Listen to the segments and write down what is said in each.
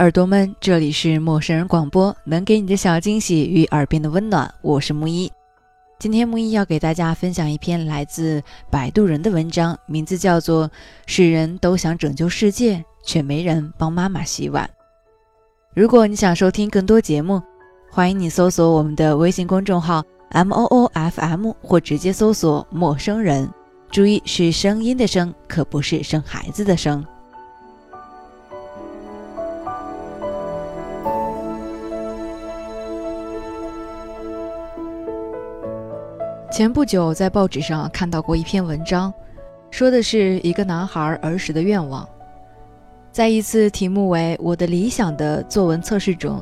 耳朵们，这里是陌生人广播，能给你的小惊喜与耳边的温暖，我是木一。今天木一要给大家分享一篇来自摆渡人的文章，名字叫做《世人都想拯救世界，却没人帮妈妈洗碗》。如果你想收听更多节目，欢迎你搜索我们的微信公众号 M O O F M，或直接搜索“陌生人”。注意是声音的声，可不是生孩子的生。前不久在报纸上看到过一篇文章，说的是一个男孩儿时的愿望。在一次题目为“我的理想”的作文测试中，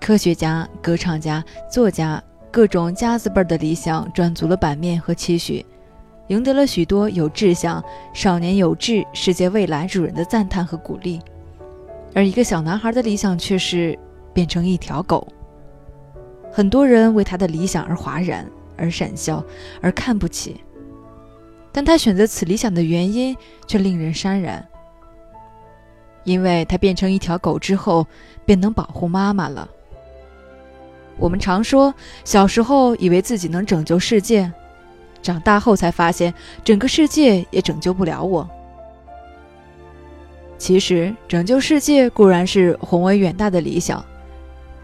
科学家、歌唱家、作家各种家字辈的理想赚足了版面和期许，赢得了许多有志向、少年有志、世界未来主人的赞叹和鼓励。而一个小男孩的理想却是变成一条狗。很多人为他的理想而哗然。而闪笑，而看不起。但他选择此理想的原因却令人潸然，因为他变成一条狗之后，便能保护妈妈了。我们常说，小时候以为自己能拯救世界，长大后才发现，整个世界也拯救不了我。其实，拯救世界固然是宏伟远大的理想，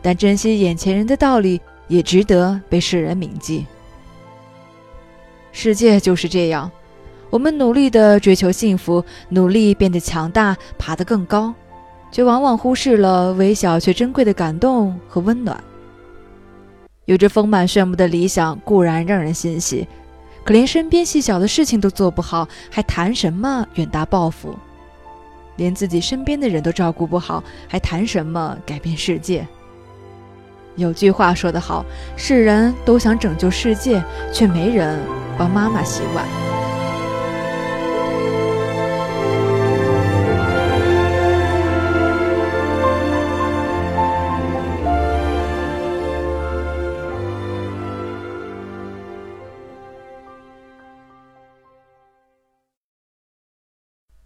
但珍惜眼前人的道理也值得被世人铭记。世界就是这样，我们努力的追求幸福，努力变得强大，爬得更高，却往往忽视了微小却珍贵的感动和温暖。有着丰满炫目的理想固然让人欣喜，可连身边细小的事情都做不好，还谈什么远大抱负？连自己身边的人都照顾不好，还谈什么改变世界？有句话说得好，世人都想拯救世界，却没人。帮妈妈洗碗。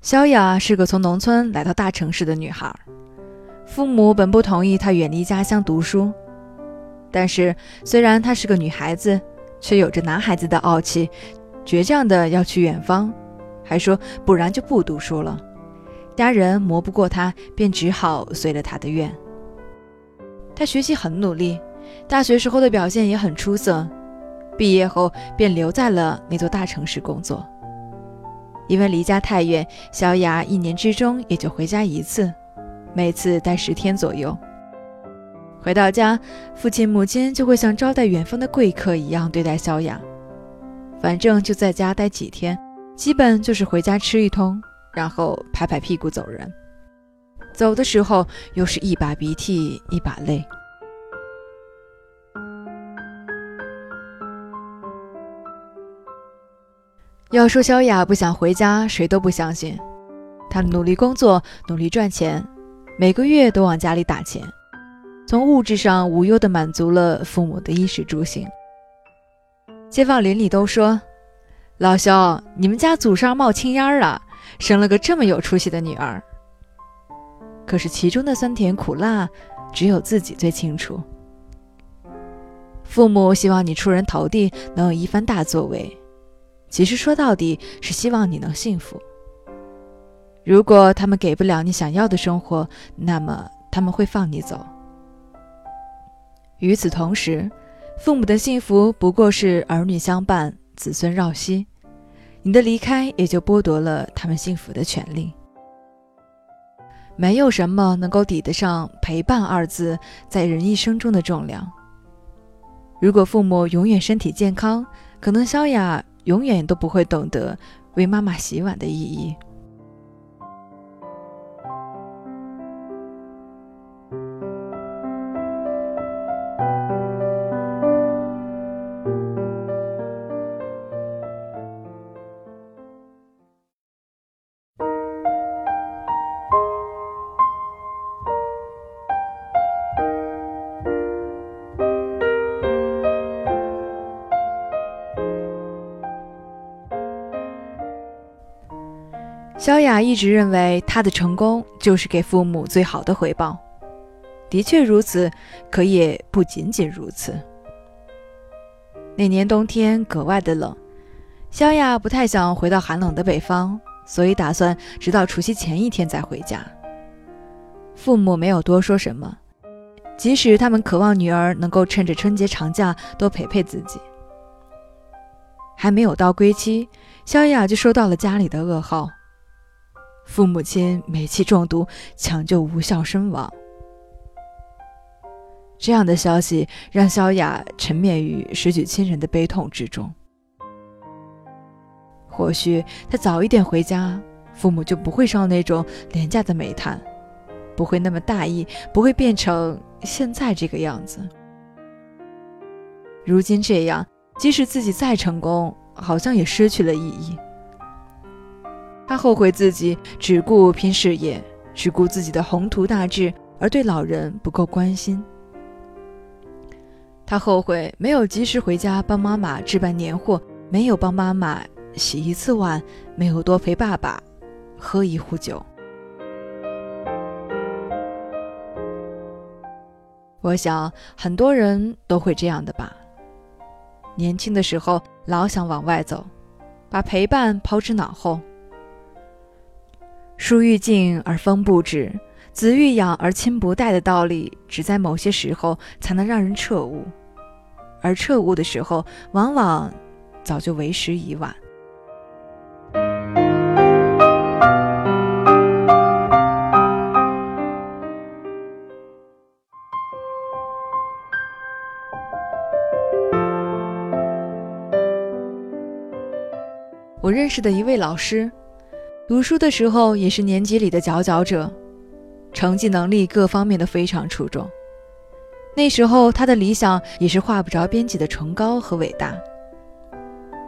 萧雅是个从农村来到大城市的女孩，父母本不同意她远离家乡读书，但是虽然她是个女孩子。却有着男孩子的傲气，倔强的要去远方，还说不然就不读书了。家人磨不过她，便只好随了她的愿。他学习很努力，大学时候的表现也很出色，毕业后便留在了那座大城市工作。因为离家太远，小雅一年之中也就回家一次，每次待十天左右。回到家，父亲母亲就会像招待远方的贵客一样对待小雅。反正就在家待几天，基本就是回家吃一通，然后拍拍屁股走人。走的时候又是一把鼻涕一把泪。要说小雅不想回家，谁都不相信。她努力工作，努力赚钱，每个月都往家里打钱。从物质上无忧地满足了父母的衣食住行。街坊邻里都说：“老肖，你们家祖上冒青烟了，生了个这么有出息的女儿。”可是其中的酸甜苦辣，只有自己最清楚。父母希望你出人头地，能有一番大作为，其实说到底是希望你能幸福。如果他们给不了你想要的生活，那么他们会放你走。与此同时，父母的幸福不过是儿女相伴、子孙绕膝，你的离开也就剥夺了他们幸福的权利。没有什么能够抵得上“陪伴”二字在人一生中的重量。如果父母永远身体健康，可能萧雅永远都不会懂得为妈妈洗碗的意义。萧雅一直认为，她的成功就是给父母最好的回报。的确如此，可也不仅仅如此。那年冬天格外的冷，萧亚不太想回到寒冷的北方，所以打算直到除夕前一天再回家。父母没有多说什么，即使他们渴望女儿能够趁着春节长假多陪陪自己。还没有到归期，萧亚就收到了家里的噩耗：父母亲煤气中毒，抢救无效身亡。这样的消息让萧雅沉湎于失去亲人的悲痛之中。或许他早一点回家，父母就不会烧那种廉价的煤炭，不会那么大意，不会变成现在这个样子。如今这样，即使自己再成功，好像也失去了意义。他后悔自己只顾拼事业，只顾自己的宏图大志，而对老人不够关心。他后悔没有及时回家帮妈妈置办年货，没有帮妈妈洗一次碗，没有多陪爸爸喝一壶酒。我想很多人都会这样的吧。年轻的时候老想往外走，把陪伴抛之脑后。树欲静而风不止，子欲养而亲不待的道理，只在某些时候才能让人彻悟。而彻悟的时候，往往早就为时已晚。我认识的一位老师，读书的时候也是年级里的佼佼者，成绩、能力各方面都非常出众。那时候，他的理想也是画不着边际的崇高和伟大。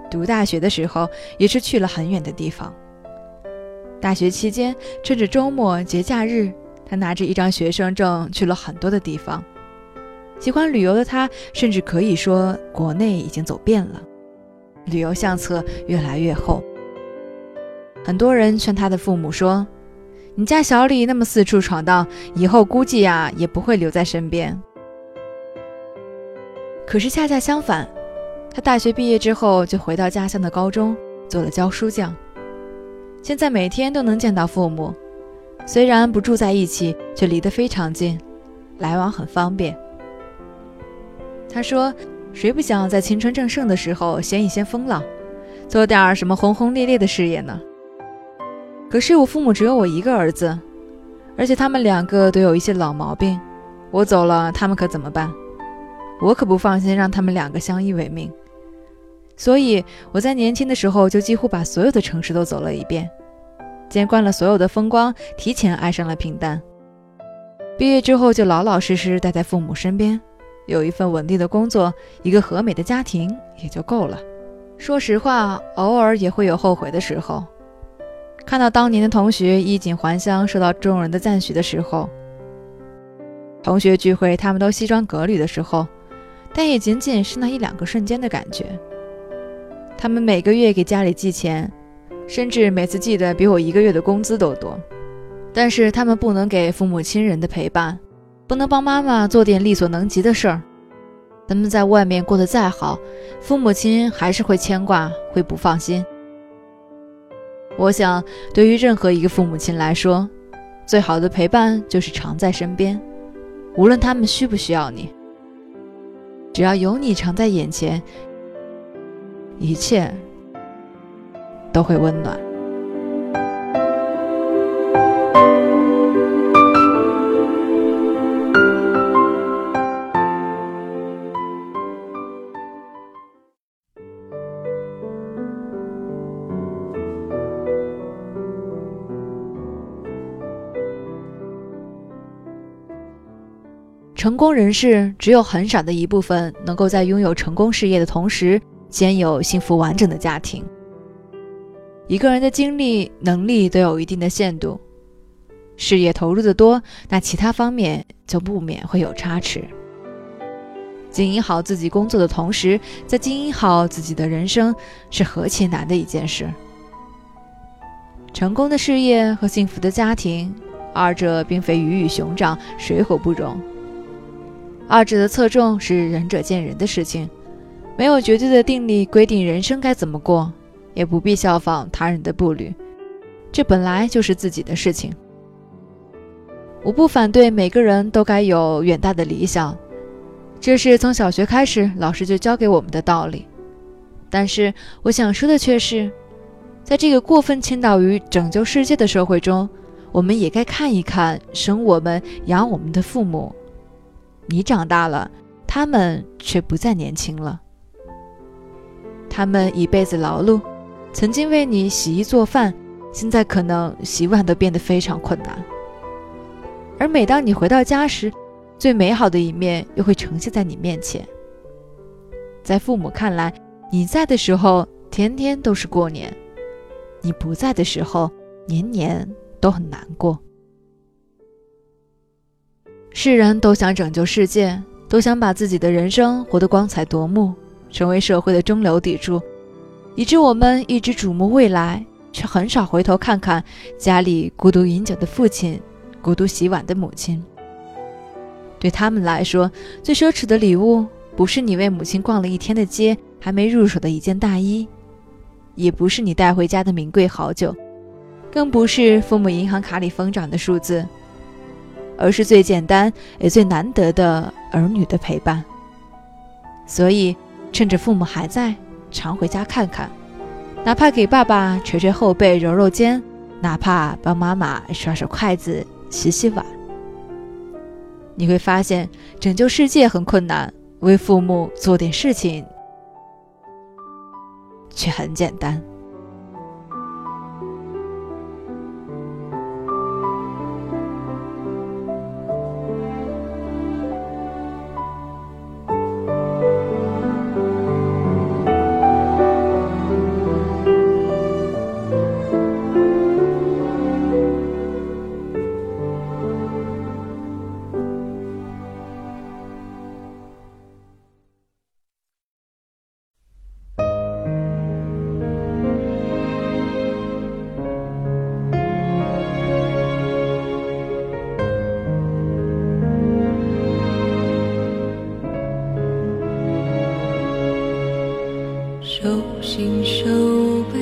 读大学的时候，也是去了很远的地方。大学期间，趁着周末、节假日，他拿着一张学生证去了很多的地方。喜欢旅游的他，甚至可以说国内已经走遍了，旅游相册越来越厚。很多人劝他的父母说：“你家小李那么四处闯荡，以后估计呀也不会留在身边。”可是恰恰相反，他大学毕业之后就回到家乡的高中做了教书匠。现在每天都能见到父母，虽然不住在一起，却离得非常近，来往很方便。他说：“谁不想在青春正盛的时候掀一掀风浪，做点什么轰轰烈烈的事业呢？”可是我父母只有我一个儿子，而且他们两个都有一些老毛病，我走了，他们可怎么办？我可不放心让他们两个相依为命，所以我在年轻的时候就几乎把所有的城市都走了一遍，见惯了所有的风光，提前爱上了平淡。毕业之后就老老实实待在父母身边，有一份稳定的工作，一个和美的家庭也就够了。说实话，偶尔也会有后悔的时候，看到当年的同学衣锦还乡，受到众人的赞许的时候，同学聚会他们都西装革履的时候。但也仅仅是那一两个瞬间的感觉。他们每个月给家里寄钱，甚至每次寄的比我一个月的工资都多。但是他们不能给父母亲人的陪伴，不能帮妈妈做点力所能及的事儿。他们在外面过得再好，父母亲还是会牵挂，会不放心。我想，对于任何一个父母亲来说，最好的陪伴就是常在身边，无论他们需不需要你。只要有你常在眼前，一切都会温暖。成功人士只有很少的一部分能够在拥有成功事业的同时，兼有幸福完整的家庭。一个人的精力、能力都有一定的限度，事业投入的多，那其他方面就不免会有差池。经营好自己工作的同时，在经营好自己的人生，是何其难的一件事。成功的事业和幸福的家庭，二者并非鱼与熊掌，水火不容。二者的侧重是仁者见仁的事情，没有绝对的定理规定人生该怎么过，也不必效仿他人的步履，这本来就是自己的事情。我不反对每个人都该有远大的理想，这是从小学开始老师就教给我们的道理。但是我想说的却是，在这个过分倾倒于拯救世界的社会中，我们也该看一看生我们养我们的父母。你长大了，他们却不再年轻了。他们一辈子劳碌，曾经为你洗衣做饭，现在可能洗碗都变得非常困难。而每当你回到家时，最美好的一面又会呈现在你面前。在父母看来，你在的时候天天都是过年，你不在的时候年年都很难过。世人都想拯救世界，都想把自己的人生活得光彩夺目，成为社会的中流砥柱，以致我们一直瞩目未来，却很少回头看看家里孤独饮酒的父亲。孤独洗碗的母亲，对他们来说，最奢侈的礼物不是你为母亲逛了一天的街还没入手的一件大衣，也不是你带回家的名贵好酒，更不是父母银行卡里疯长的数字，而是最简单也最难得的儿女的陪伴。所以，趁着父母还在，常回家看看，哪怕给爸爸捶捶后背、揉揉肩，哪怕帮妈妈刷刷筷子。洗洗碗，你会发现拯救世界很困难，为父母做点事情却很简单。手心手背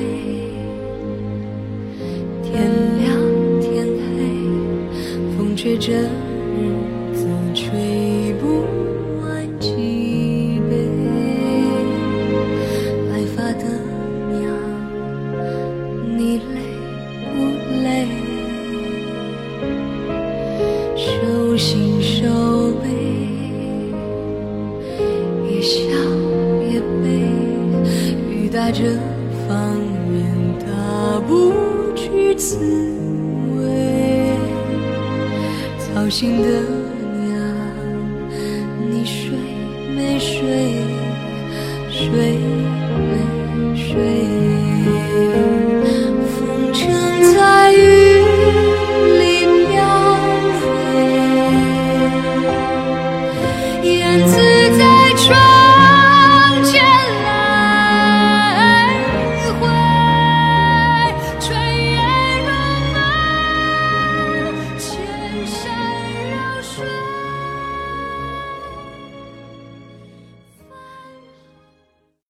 天亮天黑风吹着日子吹不完几杯。白发的娘你累不累？手心这方圆大不去滋味，操心的娘，你睡没睡？睡。